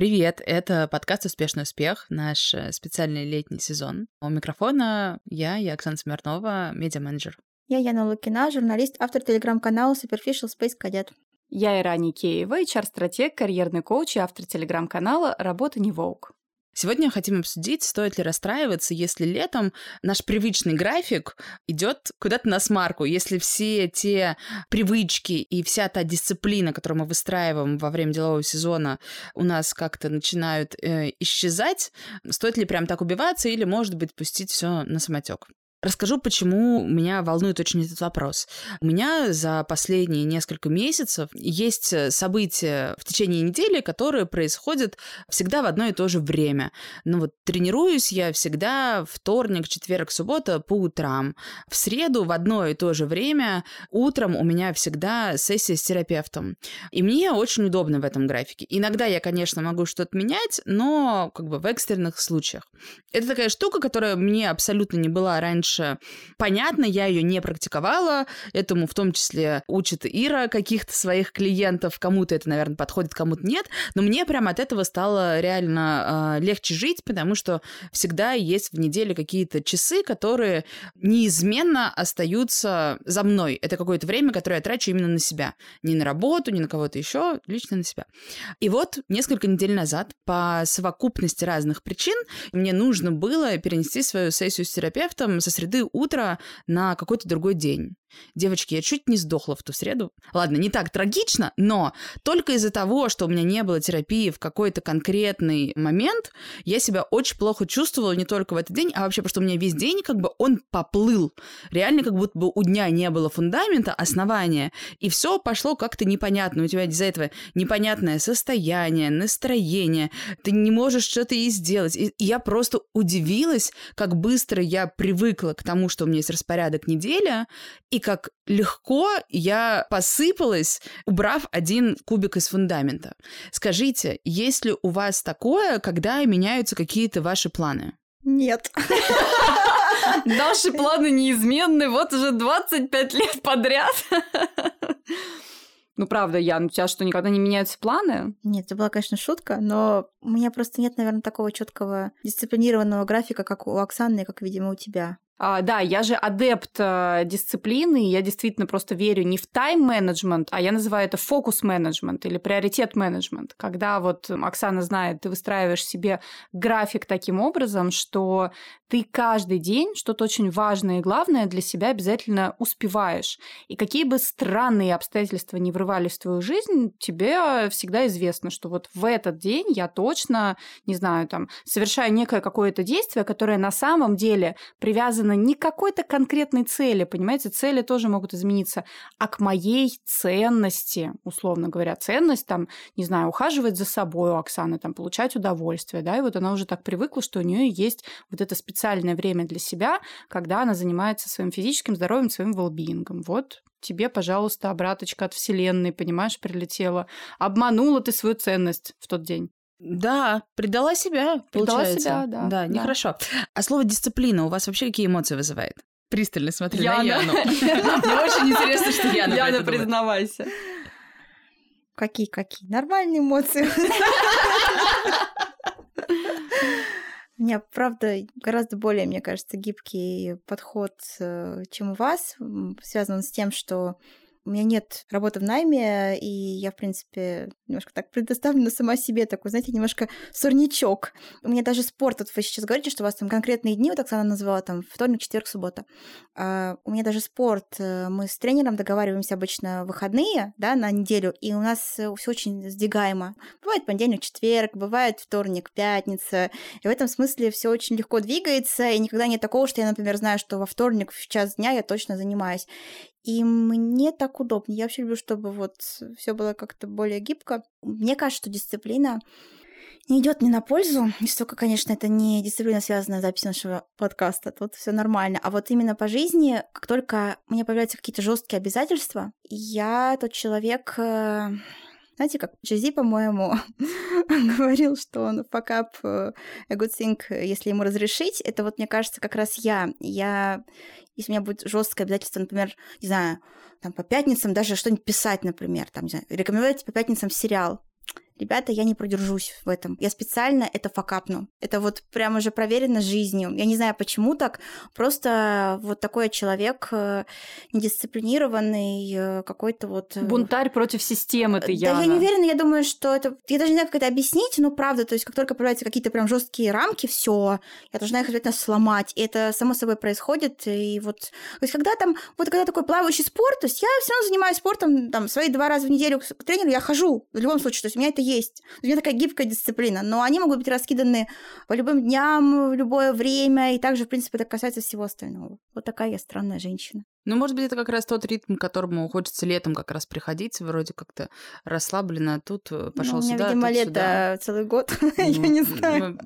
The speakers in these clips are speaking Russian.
Привет, это подкаст «Успешный успех», наш э, специальный летний сезон. У микрофона я, я Оксана Смирнова, медиа-менеджер. Я Яна Лукина, журналист, автор телеграм-канала Superficial Space Cadet. Я Ирани Кеева, HR-стратег, карьерный коуч и автор телеграм-канала «Работа не волк». Сегодня хотим обсудить, стоит ли расстраиваться, если летом наш привычный график идет куда-то на смарку, если все те привычки и вся та дисциплина, которую мы выстраиваем во время делового сезона, у нас как-то начинают э, исчезать, стоит ли прям так убиваться или, может быть, пустить все на самотек. Расскажу, почему меня волнует очень этот вопрос. У меня за последние несколько месяцев есть э, события в течение недели, которые происходят всегда в одно и то же время. Ну вот тренируюсь я всегда вторник, четверг, суббота по утрам. В среду в одно и то же время утром у меня всегда сессия с терапевтом. И мне очень удобно в этом графике. Иногда я, конечно, могу что-то менять, но как бы в экстренных случаях. Это такая штука, которая мне абсолютно не была раньше раньше. Понятно, я ее не практиковала, этому в том числе учит Ира каких-то своих клиентов, кому-то это, наверное, подходит, кому-то нет, но мне прям от этого стало реально э, легче жить, потому что всегда есть в неделе какие-то часы, которые неизменно остаются за мной. Это какое-то время, которое я трачу именно на себя. Не на работу, не на кого-то еще, лично на себя. И вот несколько недель назад по совокупности разных причин мне нужно было перенести свою сессию с терапевтом со среды утра на какой-то другой день. Девочки, я чуть не сдохла в ту среду. Ладно, не так трагично, но только из-за того, что у меня не было терапии в какой-то конкретный момент, я себя очень плохо чувствовала не только в этот день, а вообще, потому что у меня весь день как бы он поплыл. Реально как будто бы у дня не было фундамента, основания, и все пошло как-то непонятно. У тебя из-за этого непонятное состояние, настроение, ты не можешь что-то и сделать. И я просто удивилась, как быстро я привыкла к тому, что у меня есть распорядок недели, и как легко я посыпалась, убрав один кубик из фундамента. Скажите, есть ли у вас такое, когда меняются какие-то ваши планы? Нет. Наши планы неизменны вот уже 25 лет подряд. Ну, правда, Ян, у тебя что, никогда не меняются планы? Нет, это была, конечно, шутка, но у меня просто нет, наверное, такого четкого дисциплинированного графика, как у Оксаны, как, видимо, у тебя. А, да, я же адепт э, дисциплины, я действительно просто верю не в тайм-менеджмент, а я называю это фокус-менеджмент или приоритет-менеджмент, когда вот Оксана знает, ты выстраиваешь себе график таким образом, что ты каждый день что-то очень важное и главное для себя обязательно успеваешь. И какие бы странные обстоятельства не врывались в твою жизнь, тебе всегда известно, что вот в этот день я точно, не знаю, там, совершаю некое какое-то действие, которое на самом деле привязано привязана не к какой-то конкретной цели, понимаете, цели тоже могут измениться, а к моей ценности, условно говоря, ценность там, не знаю, ухаживать за собой у Оксаны, там, получать удовольствие, да, и вот она уже так привыкла, что у нее есть вот это специальное время для себя, когда она занимается своим физическим здоровьем, своим велбиингом. Вот тебе, пожалуйста, обраточка от Вселенной, понимаешь, прилетела. Обманула ты свою ценность в тот день. Да, предала себя, предала получается. себя, да. Да, нехорошо. А слово дисциплина у вас вообще какие эмоции вызывает? Пристально смотрю Яна. на Яну. Мне очень интересно, что Яна Яна, признавайся. Какие-какие? Нормальные эмоции. У меня, правда, гораздо более, мне кажется, гибкий подход, э, чем у вас, связан с тем, что у меня нет работы в найме, и я, в принципе, немножко так предоставлена сама себе, такой, знаете, немножко сорнячок. У меня даже спорт, вот вы сейчас говорите, что у вас там конкретные дни, вот Оксана назвала, там, вторник, четверг, суббота. А у меня даже спорт, э, мы с тренером договариваемся обычно выходные, да, на неделю, и у нас все очень сдвигаемо. Бывает понедельник, четверг, бывает вторник, пятница, и в этом смысле все очень легко двигается, и никогда нет такого, что я, например, знаю, что во вторник в час дня я точно занимаюсь. И мне так удобнее. Я вообще люблю, чтобы вот все было как-то более гибко. Мне кажется, что дисциплина не идет мне на пользу, если только, конечно, это не дисциплина, связанная с записью нашего подкаста, тут все нормально. А вот именно по жизни, как только меня появляются какие-то жесткие обязательства, я тот человек, э, знаете, как Джези, по-моему, говорил, что он fuck up э, a good thing, если ему разрешить. Это вот, мне кажется, как раз я. Я если у меня будет жесткое обязательство, например, не знаю, там по пятницам даже что-нибудь писать, например, там, не знаю, рекомендовать по пятницам сериал. Ребята, я не продержусь в этом. Я специально это факапну. Это вот прямо уже проверено жизнью. Я не знаю, почему так. Просто вот такой человек э, недисциплинированный, э, какой-то вот... Э, Бунтарь против системы ты, Яна. Да, я не уверена, я думаю, что это... Я даже не знаю, как это объяснить, но правда, то есть как только появляются какие-то прям жесткие рамки, все, я должна их обязательно сломать. И это само собой происходит. И вот... То есть когда там... Вот когда такой плавающий спорт, то есть я все равно занимаюсь спортом, там, свои два раза в неделю к тренеру я хожу. В любом случае, то есть у меня это есть. У меня такая гибкая дисциплина, но они могут быть раскиданы по любым дням, в любое время, и также, в принципе, это касается всего остального. Вот такая я странная женщина. Ну, может быть, это как раз тот ритм, к которому хочется летом как раз приходить, вроде как-то расслабленно, а тут пошел ну, у меня, сюда, видимо, тут лето сюда. целый год, я Ну, не знаю.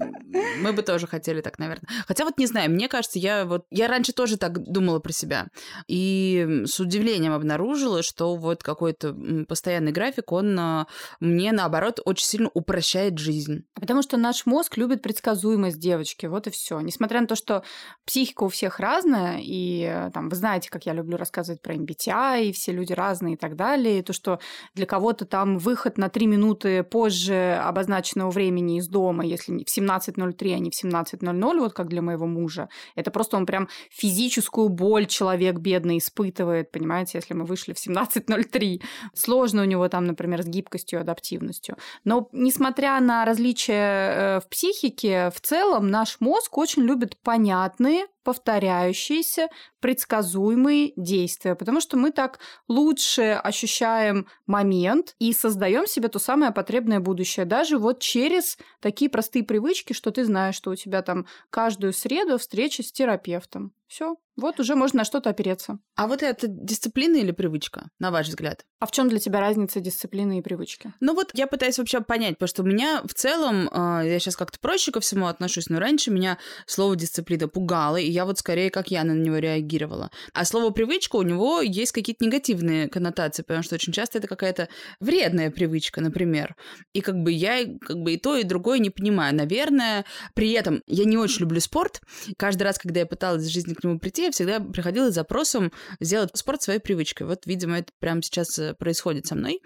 Мы, бы тоже хотели так, наверное. Хотя вот не знаю, мне кажется, я вот... Я раньше тоже так думала про себя. И с удивлением обнаружила, что вот какой-то постоянный график, он а, мне, наоборот, очень сильно упрощает жизнь. Потому что наш мозг любит предсказуемость девочки, вот и все. Несмотря на то, что психика у всех разная, и э, там вы знаете, как я люблю рассказывать про MBTI, и все люди разные и так далее, и то, что для кого-то там выход на 3 минуты позже обозначенного времени из дома, если в 17.03, а не в 17.00, вот как для моего мужа, это просто он прям физическую боль человек бедный испытывает, понимаете, если мы вышли в 17.03. Сложно у него там, например, с гибкостью, адаптивностью. Но несмотря на различия э, в психике, в целом наш мозг очень любит понятные, повторяющиеся, предсказуемые действия, потому что мы так лучше ощущаем момент и создаем себе то самое потребное будущее, даже вот через такие простые привычки, что ты знаешь, что у тебя там каждую среду встреча с терапевтом. Все, вот уже можно на что-то опереться. А вот это дисциплина или привычка, на ваш взгляд? А в чем для тебя разница дисциплины и привычки? Ну вот я пытаюсь вообще понять, потому что у меня в целом, э, я сейчас как-то проще ко всему отношусь, но раньше меня слово дисциплина пугало, и я вот скорее как я на него реагировала. А слово привычка у него есть какие-то негативные коннотации, потому что очень часто это какая-то вредная привычка, например. И как бы я как бы и то, и другое не понимаю. Наверное, при этом я не очень люблю спорт. Каждый раз, когда я пыталась в жизни к нему прийти, я всегда приходила с запросом сделать спорт своей привычкой. Вот, видимо, это прямо сейчас э, происходит со мной.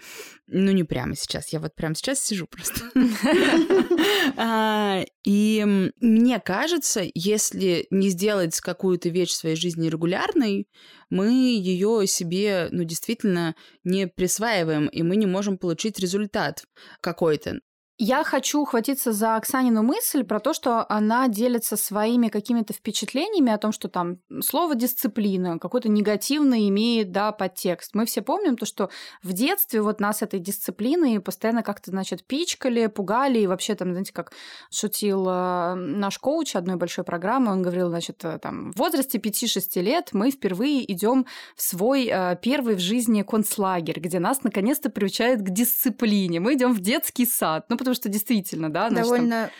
Ну, не прямо сейчас, я вот прямо сейчас сижу просто. А, И мне кажется, если не сделать какую-то вещь в своей жизни регулярной, мы ее себе, ну, действительно не присваиваем, и мы не можем получить результат какой-то. Я хочу ухватиться за Оксанину мысль про то, что она делится своими какими-то впечатлениями о том, что там слово дисциплина какой-то негативный имеет, да, подтекст. Мы все помним то, что в детстве вот нас этой дисциплиной постоянно как-то, значит, пичкали, пугали, и вообще там, знаете, как шутил э, наш коуч одной большой программы, он говорил, значит, э, там, в возрасте 5-6 лет мы впервые идем в свой э, первый в жизни концлагерь, где нас наконец-то приучают к дисциплине. Мы идем в детский сад. Ну, потому что действительно, да, там- Довольно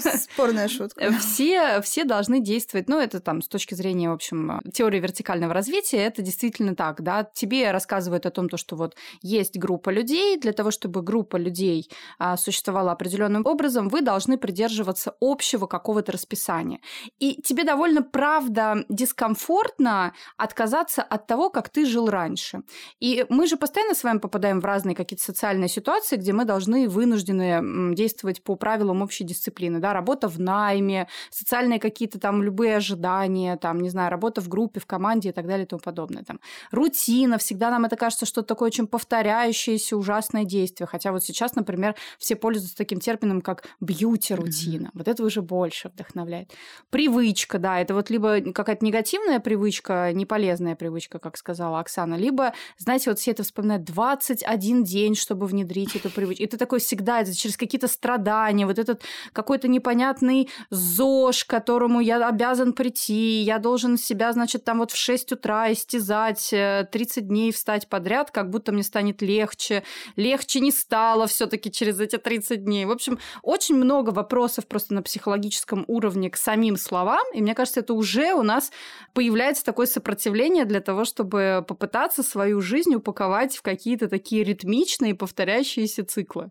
спорная шутка. все, все должны действовать, ну, это там с точки зрения, в общем, теории вертикального развития, это действительно так, да, тебе рассказывают о том, то, что вот есть группа людей, для того, чтобы группа людей а, существовала определенным образом, вы должны придерживаться общего какого-то расписания. И тебе довольно, правда, дискомфортно отказаться от того, как ты жил раньше. И мы же постоянно с вами попадаем в разные какие-то социальные ситуации, где мы должны вынуждены действовать по правилам общей дисциплины, да, работа в найме, социальные какие-то там любые ожидания, там, не знаю, работа в группе, в команде и так далее и тому подобное. Там, рутина, всегда нам это кажется что-то такое очень повторяющееся ужасное действие, хотя вот сейчас, например, все пользуются таким термином, как бьюти-рутина. Вот это уже больше вдохновляет. Привычка, да, это вот либо какая-то негативная привычка, неполезная привычка, как сказала Оксана, либо, знаете, вот все это вспоминают 21 день, чтобы внедрить эту привычку. Это такое всегда, это через какие-то страдания, вот этот какой-то непонятный ЗОЖ, к которому я обязан прийти, я должен себя, значит, там вот в 6 утра истязать, э, 30 дней встать подряд, как будто мне станет легче. Легче не стало все таки через эти 30 дней. В общем, очень много вопросов просто на психологическом уровне к самим словам, и мне кажется, это уже у нас появляется такое сопротивление для того, чтобы попытаться свою жизнь упаковать в какие-то такие ритмичные повторяющиеся циклы.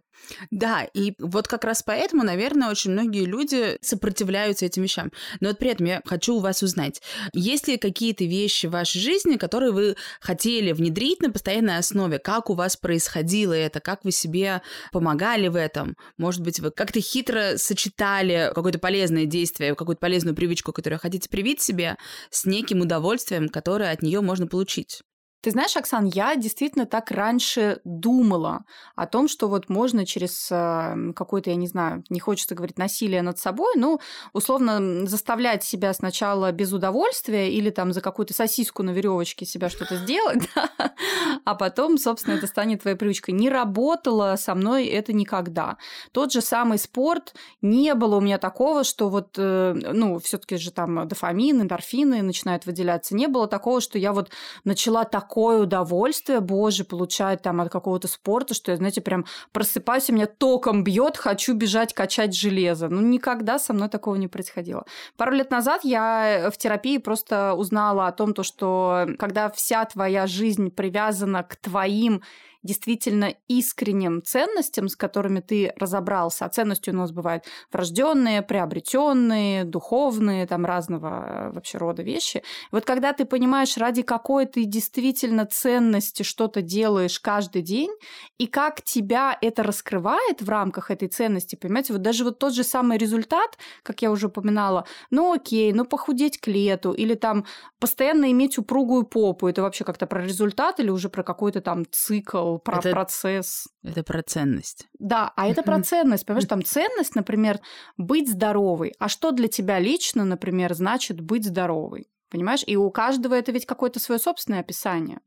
Да, и вот как раз поэтому, наверное, очень многие люди сопротивляются этим вещам. Но вот при этом я хочу у вас узнать, есть ли какие-то вещи в вашей жизни, которые вы хотели внедрить на постоянной основе? Как у вас происходило это? Как вы себе помогали в этом? Может быть, вы как-то хитро сочетали какое-то полезное действие, какую-то полезную привычку, которую хотите привить себе, с неким удовольствием, которое от нее можно получить? Ты знаешь, Оксан, я действительно так раньше думала о том, что вот можно через э, какое-то, я не знаю, не хочется говорить насилие над собой, ну, условно заставлять себя сначала без удовольствия или там за какую-то сосиску на веревочке себя что-то сделать, а потом, собственно, это станет твоей привычкой. Не работало со мной это никогда. Тот же самый спорт, не было у меня такого, что вот, э, ну, все таки же там дофамин, эндорфины начинают выделяться. Не было такого, что я вот начала так такое удовольствие, боже, получать там от какого-то спорта, что я, знаете, прям просыпаюсь, и меня током бьет, хочу бежать, качать железо. Ну, никогда со мной такого не происходило. Пару лет назад я в терапии просто узнала о том, то, что когда вся твоя жизнь привязана к твоим действительно искренним ценностям, с которыми ты разобрался. А ценности у нас бывают врожденные, приобретенные, духовные, там разного э, вообще рода вещи. Вот когда ты понимаешь, ради какой ты действительно ценности что-то делаешь каждый день, и как тебя это раскрывает в рамках этой ценности, понимаете, вот даже вот тот же самый результат, как я уже упоминала, ну окей, ну похудеть к лету, или там постоянно иметь упругую попу, это вообще как-то про результат или уже про какой-то там цикл, про это, процесс. Это про ценность. Да, а это про ценность. Понимаешь, там ценность, например, быть здоровой. А что для тебя лично, например, значит быть здоровой? Понимаешь? И у каждого это ведь какое-то свое собственное описание.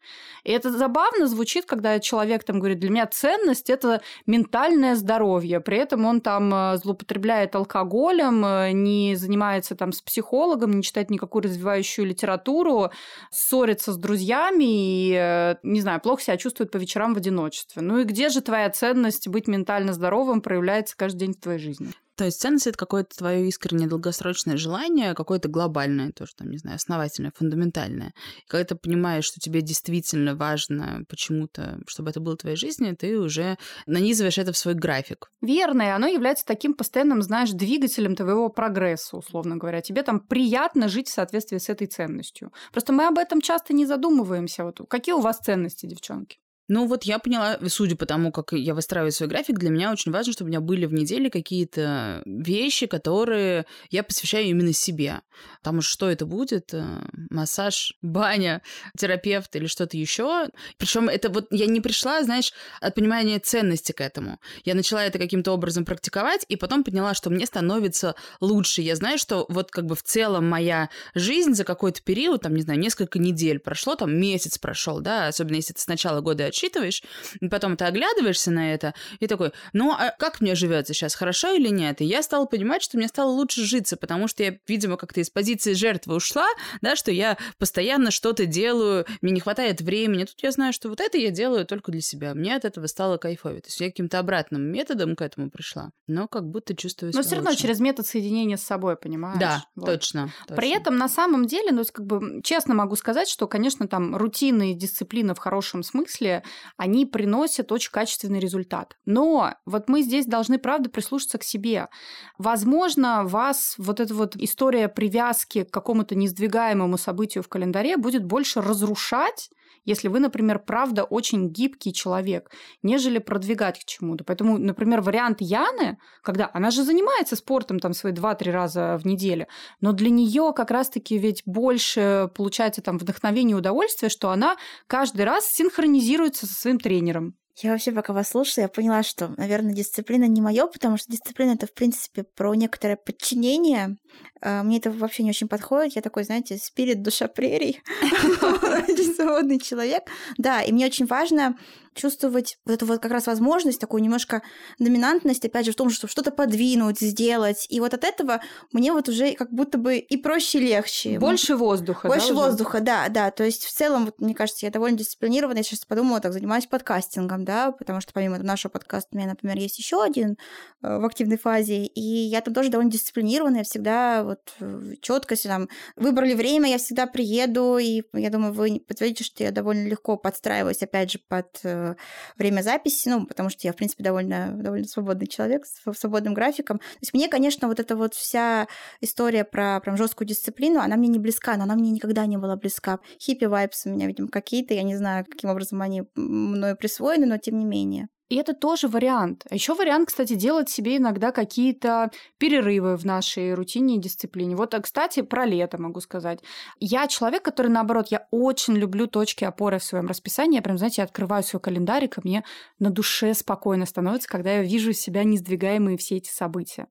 И это забавно звучит, когда человек там говорит, для меня ценность – это ментальное здоровье. При этом он там э, злоупотребляет алкоголем, э, не занимается там с психологом, не читает никакую развивающую литературу, ссорится с друзьями и, э, не знаю, плохо себя чувствует по вечерам в одиночестве. Ну и где же твоя ценность быть ментально здоровым проявляется каждый день в твоей жизни? То есть ценность — это какое-то твое искреннее долгосрочное желание, какое-то глобальное, тоже там, не знаю, основательное, фундаментальное. И когда ты понимаешь, что тебе действительно важно почему-то, чтобы это было в твоей жизни, ты уже нанизываешь это в свой график. Верно, и оно является таким постоянным, знаешь, двигателем твоего прогресса, условно говоря. Тебе там приятно жить в соответствии с этой ценностью. Просто мы об этом часто не задумываемся. Вот какие у вас ценности, девчонки? Ну вот я поняла, судя по тому, как я выстраиваю свой график, для меня очень важно, чтобы у меня были в неделе какие-то вещи, которые я посвящаю именно себе. Потому что что это будет? Э, массаж, баня, терапевт или что-то еще. Причем это вот я не пришла, знаешь, от понимания ценности к этому. Я начала это каким-то образом практиковать, и потом поняла, что мне становится лучше. Я знаю, что вот как бы в целом моя жизнь за какой-то период, там, не знаю, несколько недель прошло, там месяц прошел, да, особенно если это с начала года отсчитываешь, и потом ты оглядываешься на это и такой, ну, а как мне живется сейчас, хорошо или нет? И я стала понимать, что мне стало лучше житься, потому что я, видимо, как-то из позиции жертвы ушла, да, что я постоянно что-то делаю, мне не хватает времени. Тут я знаю, что вот это я делаю только для себя. Мне от этого стало кайфовее. То есть я каким-то обратным методом к этому пришла, но как будто чувствую себя Но все равно лучше. через метод соединения с собой, понимаешь? Да, вот. точно, точно. При этом на самом деле, ну, как бы честно могу сказать, что, конечно, там рутины и дисциплина в хорошем смысле они приносят очень качественный результат. Но вот мы здесь должны, правда, прислушаться к себе. Возможно, вас вот эта вот история привязки к какому-то несдвигаемому событию в календаре будет больше разрушать, если вы, например, правда очень гибкий человек, нежели продвигать к чему-то. Поэтому, например, вариант Яны, когда она же занимается спортом там свои 2-3 раза в неделю, но для нее как раз-таки ведь больше получается там вдохновение и удовольствие, что она каждый раз синхронизируется со своим тренером. Я вообще, пока вас слушала, я поняла, что, наверное, дисциплина не мое, потому что дисциплина это, в принципе, про некоторое подчинение. А, мне это вообще не очень подходит. Я такой, знаете, спирит душа прерий, свободный человек. Да, и мне очень важно чувствовать вот эту вот как раз возможность, такую немножко доминантность, опять же, в том, чтобы что-то подвинуть, сделать. И вот от этого мне вот уже как будто бы и проще, и легче. Больше воздуха, Больше да, воздуха, уже? да, да. То есть в целом, вот, мне кажется, я довольно дисциплинирована. Я сейчас подумала, так, занимаюсь подкастингом, да, потому что помимо нашего подкаста у меня, например, есть еще один э, в активной фазе, и я там тоже довольно дисциплинированная, всегда вот э, четкость, там, выбрали время, я всегда приеду, и я думаю, вы подтвердите, что я довольно легко подстраиваюсь, опять же, под э, время записи, ну, потому что я, в принципе, довольно, довольно свободный человек с свободным графиком. То есть мне, конечно, вот эта вот вся история про прям жесткую дисциплину, она мне не близка, но она мне никогда не была близка. Hippie vibes у меня, видимо, какие-то, я не знаю, каким образом они мною присвоены, но тем не менее. И это тоже вариант. А еще вариант, кстати, делать себе иногда какие-то перерывы в нашей рутине и дисциплине. Вот, а, кстати, про лето могу сказать. Я человек, который, наоборот, я очень люблю точки опоры в своем расписании. Я прям, знаете, я открываю свой календарик, и мне на душе спокойно становится, когда я вижу себя несдвигаемые все эти события.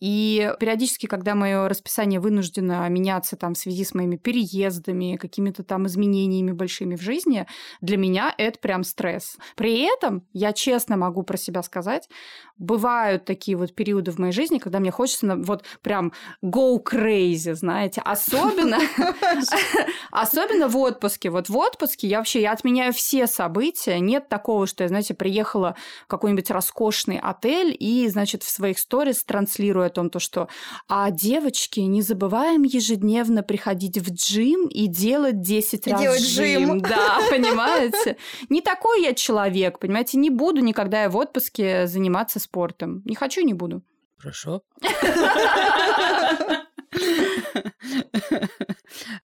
И периодически, когда мое расписание вынуждено меняться там в связи с моими переездами, какими-то там изменениями большими в жизни, для меня это прям стресс. При этом я честно честно могу про себя сказать, бывают такие вот периоды в моей жизни, когда мне хочется вот прям go crazy, знаете, особенно, особенно в отпуске. Вот в отпуске я вообще, я отменяю все события, нет такого, что я, знаете, приехала в какой-нибудь роскошный отель и, значит, в своих сторис транслирую о том, то, что а девочки, не забываем ежедневно приходить в джим и делать 10 раз делать джим. джим. Да, понимаете? Не такой я человек, понимаете, не буду никогда я в отпуске заниматься спортом. Не хочу, не буду. Хорошо.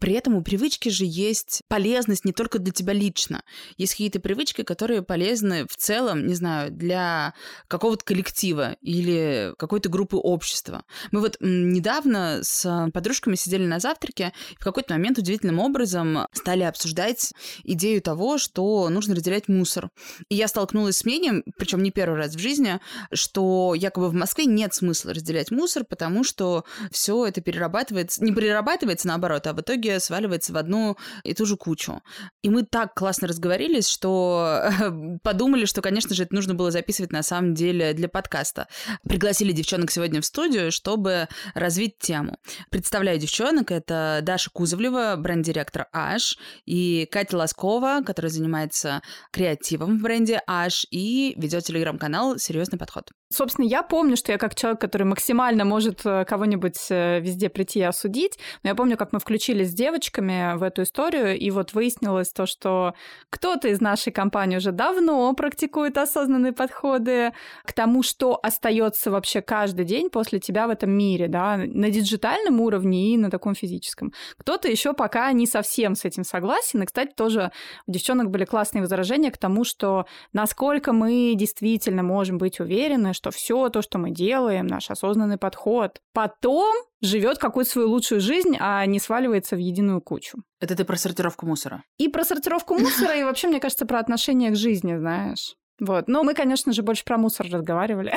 При этом у привычки же есть полезность не только для тебя лично. Есть какие-то привычки, которые полезны в целом, не знаю, для какого-то коллектива или какой-то группы общества. Мы вот недавно с подружками сидели на завтраке и в какой-то момент удивительным образом стали обсуждать идею того, что нужно разделять мусор. И я столкнулась с мнением, причем не первый раз в жизни, что якобы в Москве нет смысла разделять мусор, потому что все это перерабатывается, не перерабатывается, наоборот, а в итоге сваливается в одну и ту же кучу. И мы так классно разговорились, что подумали, что, конечно же, это нужно было записывать на самом деле для подкаста. Пригласили девчонок сегодня в студию, чтобы развить тему. Представляю девчонок. Это Даша Кузовлева, бренд-директор Аш, и Катя Лоскова, которая занимается креативом в бренде Аш и ведет телеграм-канал «Серьезный подход». Собственно, я помню, что я как человек, который максимально может э, кого-нибудь э, везде прийти и осудить, но я помню, как мы включились с девочками в эту историю, и вот выяснилось то, что кто-то из нашей компании уже давно практикует осознанные подходы к тому, что остается вообще каждый день после тебя в этом мире, да, на диджитальном уровне и на таком физическом. Кто-то еще пока не совсем с этим согласен, и, кстати, тоже у девчонок были классные возражения к тому, что насколько мы действительно можем быть уверены, что все то, что мы делаем, наш осознанный подход, потом живет какую-то свою лучшую жизнь, а не сваливается в единую кучу. Это ты про сортировку мусора? И про сортировку мусора, и вообще, мне кажется, про отношение к жизни, знаешь. Вот. Но мы, конечно же, больше про мусор разговаривали.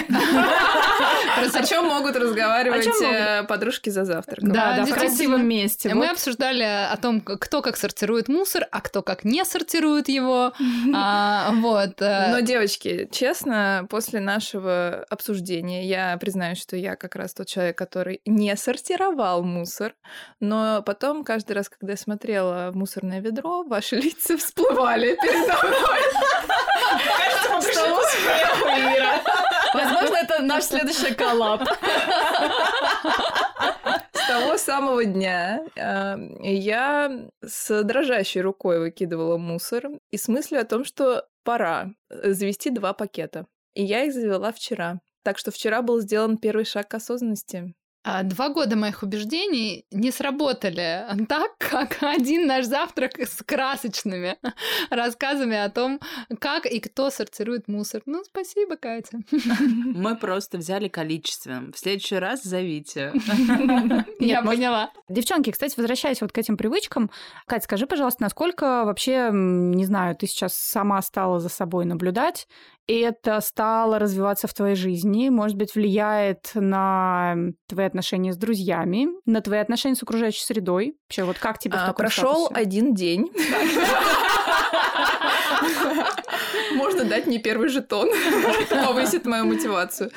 О чем могут разговаривать э, подружки за завтраком? Да, да, в красивом месте. Мы обсуждали о том, кто как сортирует мусор, а кто как не сортирует его. А, вот. Э. Но, девочки, честно, после нашего обсуждения я признаюсь, что я как раз тот человек, который не сортировал мусор, но потом каждый раз, когда я смотрела в мусорное ведро, ваши лица всплывали передо мной. Возможно, это наш следующий коллаб. С того самого дня э, я с дрожащей рукой выкидывала мусор и с мыслью о том, что пора завести два пакета. И я их завела вчера. Так что вчера был сделан первый шаг к осознанности. А два года моих убеждений не сработали так, как один наш завтрак с красочными рассказами о том, как и кто сортирует мусор. Ну, спасибо, Катя. Мы просто взяли количественным. В следующий раз зовите. Я поняла. Девчонки, кстати, возвращаясь вот к этим привычкам, Катя, скажи, пожалуйста, насколько вообще, не знаю, ты сейчас сама стала за собой наблюдать, это стало развиваться в твоей жизни, может быть, влияет на твои отношения с друзьями, на твои отношения с окружающей средой. Вообще, вот как тебе а, Прошел один день. Можно дать мне первый жетон, повысит мою мотивацию.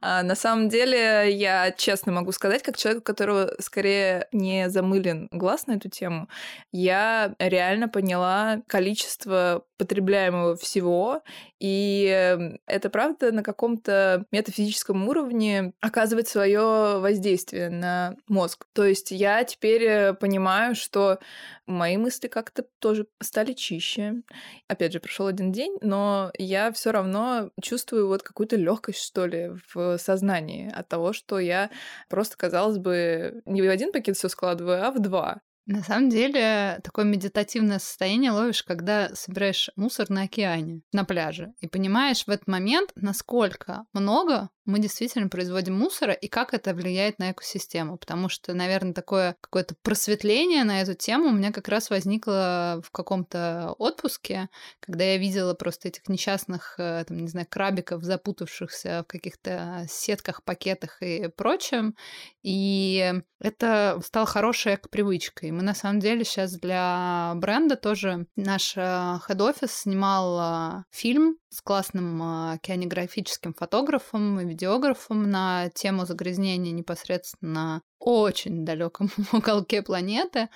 А, на самом деле, я честно могу сказать, как человек, у которого скорее не замылен глаз на эту тему, я реально поняла количество потребляемого всего и И это правда на каком-то метафизическом уровне оказывает свое воздействие на мозг. То есть я теперь э, понимаю, что мои мысли как-то тоже стали чище. Опять же, прошел один день, но я все равно чувствую вот какую-то легкость, что ли, в сознании от того, что я просто, казалось бы, не в один пакет все складываю, а в два. На самом деле, такое медитативное состояние ловишь, когда собираешь мусор на океане, на пляже, и понимаешь в этот момент, насколько много мы действительно производим мусора и как это влияет на экосистему. Потому что, наверное, такое какое-то просветление на эту тему у меня как раз возникло в каком-то отпуске, когда я видела просто этих несчастных, э, там, не знаю, крабиков, запутавшихся в каких-то сетках, пакетах и прочем. И это стало хорошей привычкой. Мы, на самом деле, сейчас для бренда тоже наш хед-офис снимал фильм с классным океанографическим фотографом и видеографом на тему загрязнения непосредственно очень далеком уголке планеты.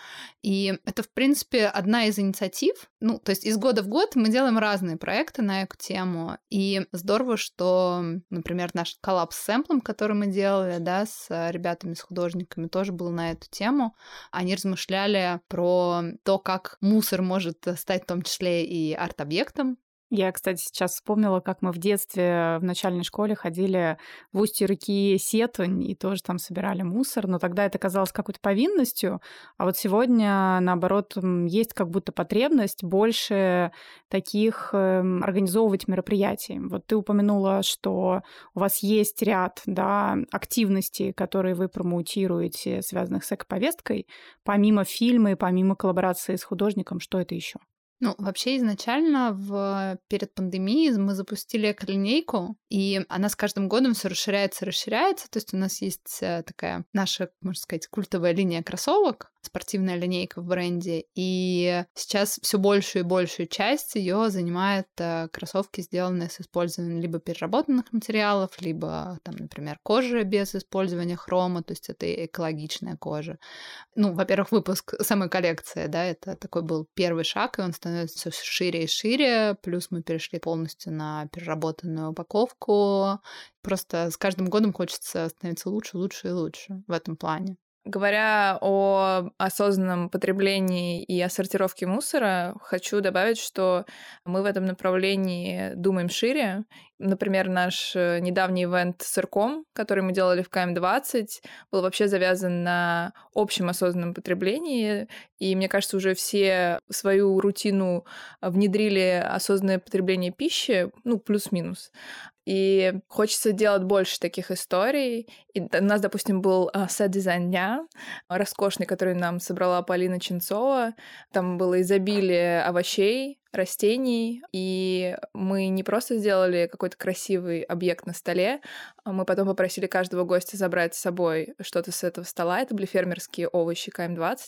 И это, в принципе, одна из инициатив. Ну, то есть из года в год мы делаем разные проекты на эту тему. И здорово, что, например, наш коллапс с сэмплом, который мы делали, да, с ребятами, с художниками, тоже был на эту тему. Они размышляли про то, как мусор может стать в том числе и арт-объектом, я, кстати, сейчас вспомнила, как мы в детстве в начальной школе ходили в устье реки Сетунь и тоже там собирали мусор, но тогда это казалось какой-то повинностью, а вот сегодня, наоборот, есть как будто потребность больше таких эм, организовывать мероприятий. Вот ты упомянула, что у вас есть ряд да, активностей, которые вы промоутируете, связанных с экоповесткой, помимо фильма и помимо коллаборации с художником, что это еще? Ну, вообще изначально в... перед пандемией мы запустили эко-линейку, и она с каждым годом все расширяется, расширяется. То есть у нас есть э, такая наша, можно сказать, культовая линия кроссовок, спортивная линейка в бренде, и сейчас все большую и большую часть ее занимает э, кроссовки, сделанные с использованием либо переработанных материалов, либо, там, например, кожи без использования хрома, то есть это экологичная кожа. Ну, во-первых, выпуск самой коллекции, да, это такой был первый шаг, и он становится все шире и шире, плюс мы перешли полностью на переработанную упаковку, просто с каждым годом хочется становиться лучше, лучше и лучше в этом плане. Говоря о осознанном потреблении и о сортировке мусора, хочу добавить, что мы в этом направлении думаем шире. Например, наш э, недавний event с Ирком, который мы делали в KM-20, был вообще завязан на общем осознанном потреблении. И мне кажется, уже все свою рутину внедрили осознанное потребление пищи, ну, плюс-минус. И хочется делать больше таких историй. И у нас, допустим, был а, set design дня, роскошный, который нам собрала Полина Ченцова. Там было изобилие овощей, растений, и мы не просто сделали какой-то красивый объект на столе, а мы потом попросили каждого гостя забрать с собой что-то с этого стола. Это были фермерские овощи КМ-20,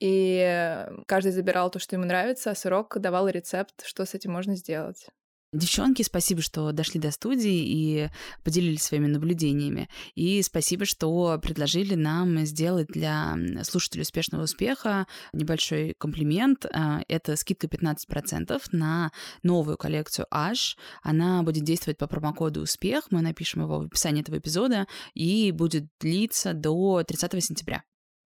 и каждый забирал то, что ему нравится, а сырок давал рецепт, что с этим можно сделать. Девчонки, спасибо, что дошли до студии и поделились своими наблюдениями. И спасибо, что предложили нам сделать для слушателей успешного успеха небольшой комплимент. А, это скидка 15% на новую коллекцию Аш. Она будет действовать по промокоду «Успех». Мы напишем его в описании этого эпизода и будет длиться до 30 сентября.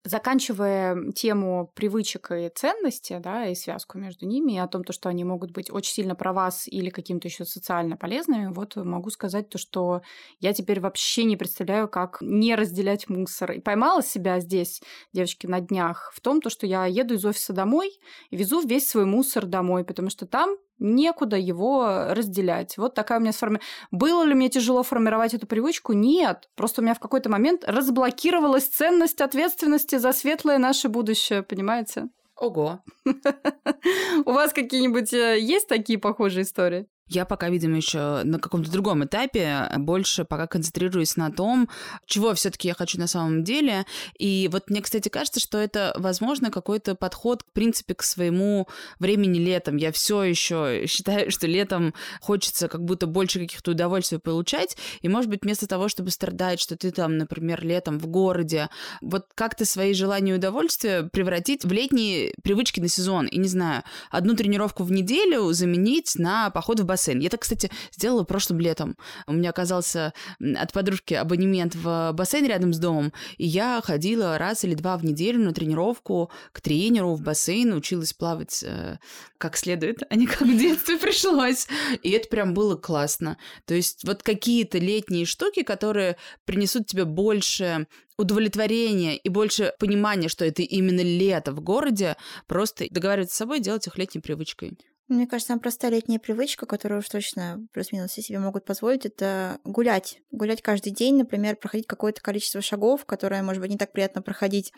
Заканчивая тему привычек и ценности, да, и связку между ними, и о том, то, что они могут быть очень сильно про вас или каким-то еще социально полезными, вот могу сказать то, что я теперь вообще не представляю, как не разделять мусор. И поймала себя здесь, девочки, на днях в том, то, что я еду из офиса домой и везу весь свой мусор домой, потому что там некуда его разделять. Вот такая у меня сформи... Было ли мне тяжело формировать эту привычку? Нет. Просто у меня в какой-то момент разблокировалась ценность ответственности за светлое наше будущее, понимаете? Ого. У вас какие-нибудь э, есть такие похожие истории? Я пока, видимо, еще на каком-то другом этапе, больше пока концентрируюсь на том, чего все-таки я хочу на самом деле. И вот мне, кстати, кажется, что это, возможно, какой-то подход, в принципе, к своему времени летом. Я все еще считаю, что летом хочется как будто больше каких-то удовольствий получать. И, может быть, вместо того, чтобы страдать, что ты там, например, летом в городе, вот как-то свои желания и удовольствия превратить в летние привычки на сезон. И, не знаю, одну тренировку в неделю заменить на поход в бассейн. Я так, кстати, сделала прошлым летом. У меня оказался от подружки абонемент в бассейн рядом с домом, и я ходила раз или два в неделю на тренировку к тренеру в бассейн, училась плавать э, как следует, а не как в детстве пришлось. И это прям было классно. То есть вот какие-то летние штуки, которые принесут тебе больше удовлетворения и больше понимания, что это именно лето в городе, просто договариваться с собой, делать их летней привычкой. Мне кажется, самая простая летняя привычка, которую уж точно плюс-минус себе могут позволить, это гулять. Гулять каждый день, например, проходить какое-то количество шагов, которое, может быть, не так приятно проходить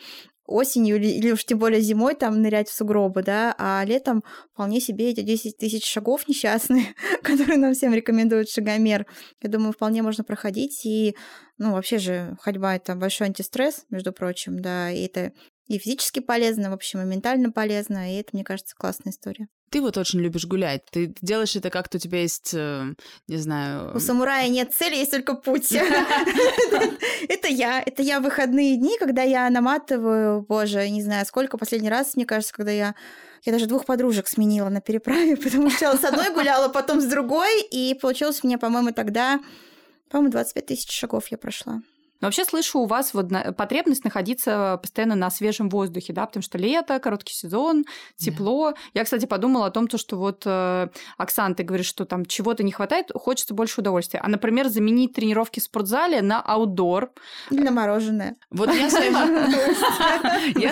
осенью или, или уж тем более зимой там нырять в сугробы, да, а летом вполне себе эти 10 тысяч шагов несчастные, которые нам всем рекомендует шагомер, я думаю, вполне можно проходить, и, ну, вообще же ходьба — это большой антистресс, между прочим, да, и это и физически полезно, в общем, и ментально полезно, и это, мне кажется, классная история. Ты вот очень любишь гулять. Ты делаешь это как-то у тебя есть, э, не знаю... У самурая нет цели, есть только путь. Это я. Это я в выходные дни, когда я наматываю, боже, не знаю, сколько последний раз, мне кажется, когда я я даже двух подружек сменила на переправе, потому что с одной гуляла, потом с другой, и получилось мне, по-моему, тогда, по-моему, 25 тысяч шагов я прошла. Но вообще слышу у вас вот потребность находиться постоянно на свежем воздухе, да, потому что лето, короткий сезон, тепло. Да. Я, кстати, подумала о том, то, что вот, э, Оксан, ты говоришь, что там чего-то не хватает, хочется больше удовольствия. А, например, заменить тренировки в спортзале на аутдор. Или на мороженое. Вот я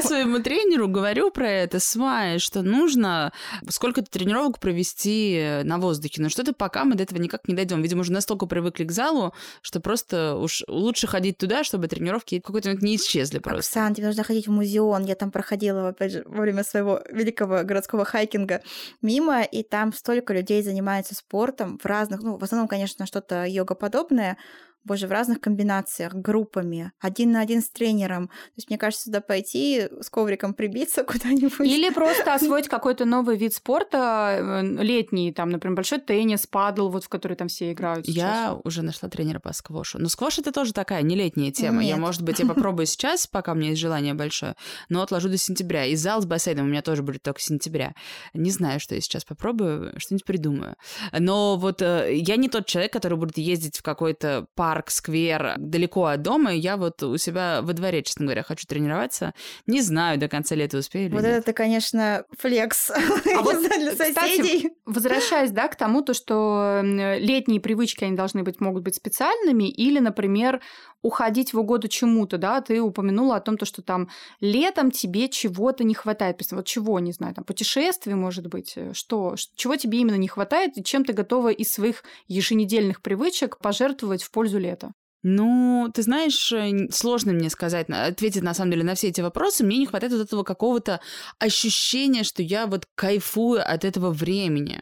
своему тренеру говорю про это с мая, что нужно сколько-то тренировок провести на воздухе. Но что-то пока мы до этого никак не дойдем. Видимо, уже настолько привыкли к залу, что просто уж лучше ходить туда, чтобы тренировки какой-то момент не исчезли просто. Оксан, тебе нужно ходить в музеон. Я там проходила, опять же, во время своего великого городского хайкинга мимо, и там столько людей занимается спортом в разных, ну, в основном, конечно, что-то йога-подобное, боже, в разных комбинациях, группами, один на один с тренером. То есть, мне кажется, сюда пойти с ковриком прибиться куда-нибудь. Или просто освоить какой-то новый вид спорта, э, летний, там, например, большой теннис, падл, вот в который там все играют. Сейчас. Я уже нашла тренера по сквошу. Но сквош это тоже такая не летняя тема. Нет. Я, может быть, я попробую сейчас, пока у меня есть желание большое, но отложу до сентября. И зал с бассейном у меня тоже будет только сентября. Не знаю, что я сейчас попробую, что-нибудь придумаю. Но вот э, я не тот человек, который будет ездить в какой-то парк парк, сквер далеко от дома, и я вот у себя во дворе, честно говоря, хочу тренироваться. Не знаю, до конца лета успею или Вот нет. это, конечно, флекс а вот, для соседей. Кстати, возвращаясь, да, к тому, то, что летние привычки, они должны быть, могут быть специальными, или, например, уходить в угоду чему-то, да, ты упомянула о том, то, что там летом тебе чего-то не хватает. Вот чего, не знаю, там путешествий, может быть, э, что, чего тебе именно не хватает, и чем ты готова из своих еженедельных привычек пожертвовать в пользу лета? Ну, ты знаешь, э, сложно мне сказать, ответить на самом деле на все эти вопросы. Мне не хватает вот этого какого-то ощущения, что я вот кайфую от этого времени.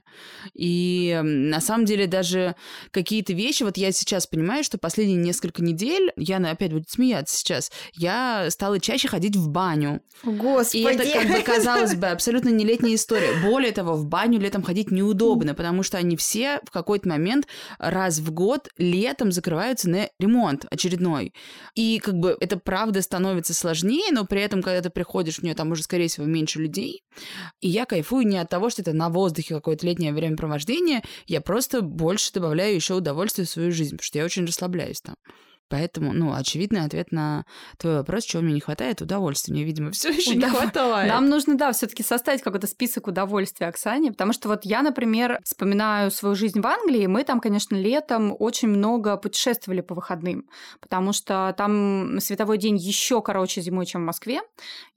И на самом деле даже какие-то вещи, вот я сейчас понимаю, что последние несколько недель, Яна опять будет смеяться сейчас, я стала чаще ходить в баню. Господи! И это, как бы, казалось бы, абсолютно не летняя история. Более того, в баню летом ходить неудобно, потому что они все в какой-то момент раз в год летом закрываются на ремонт ремонт очередной. И как бы это правда становится сложнее, но при этом, когда ты приходишь в нее, там уже, скорее всего, меньше людей. И я кайфую не от того, что это на воздухе какое-то летнее времяпровождение, я просто больше добавляю еще удовольствия в свою жизнь, потому что я очень расслабляюсь там. Поэтому, ну, очевидный ответ на твой вопрос, чего мне не хватает, удовольствия. Мне, видимо, все еще не хватает. Нам нужно, да, все-таки составить какой-то список удовольствия Оксане, потому что вот я, например, вспоминаю свою жизнь в Англии, мы там, конечно, летом очень много путешествовали по выходным, потому что там световой день еще короче зимой, чем в Москве.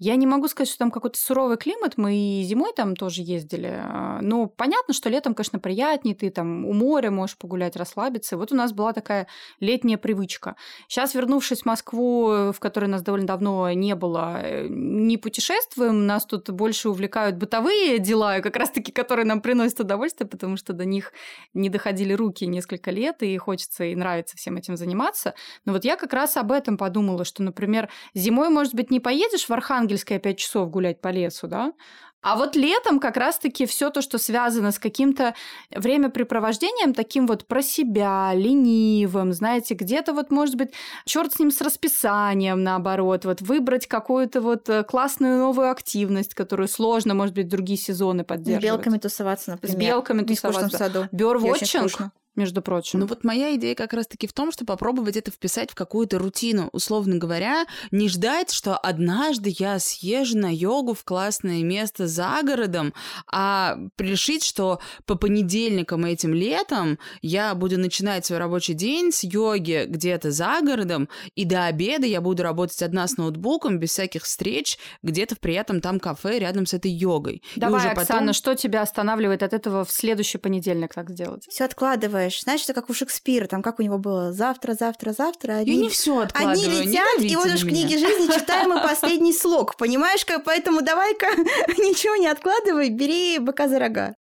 Я не могу сказать, что там какой-то суровый климат, мы и зимой там тоже ездили. Но понятно, что летом, конечно, приятнее, ты там у моря можешь погулять, расслабиться. Вот у нас была такая летняя привычка. Сейчас, вернувшись в Москву, в которой нас довольно давно не было, э, не путешествуем, нас тут больше увлекают бытовые дела, как раз-таки, которые нам приносят удовольствие, потому что до них не доходили руки несколько лет, и хочется и нравится всем этим заниматься. Но вот я как раз об этом подумала, что, например, зимой, может быть, не поедешь в Архангельское 5 часов гулять по лесу, да, А вот летом как раз-таки все то, что связано с каким-то времяпрепровождением, таким вот про себя, ленивым, знаете, где-то вот, может быть, черт с ним с расписанием, наоборот, вот выбрать какую-то вот э, классную новую активность, которую сложно, может быть, другие сезоны поддерживать. С белками тусоваться, например. С белками тусоваться. В саду. Бёрвотчинг между прочим. Ну вот моя идея как раз-таки в том, что попробовать это вписать в какую-то рутину. Условно говоря, не ждать, что однажды я съезжу на йогу в классное место за городом, а решить, что по понедельникам этим летом я буду начинать свой рабочий день с йоги где-то за городом, и до обеда я буду работать одна с ноутбуком, без всяких встреч, где-то в приятном там кафе рядом с этой йогой. Давай, и уже Оксана, потом... что тебя останавливает от этого в следующий понедельник так сделать? Все откладываешь. Знаешь, это как у Шекспира, там как у него было завтра, завтра, завтра. Я Одни, не все откладываю. одни не летят, и вот уж книге жизни читаем и последний слог. Понимаешь? Поэтому давай-ка ничего не откладывай, бери быка за рога.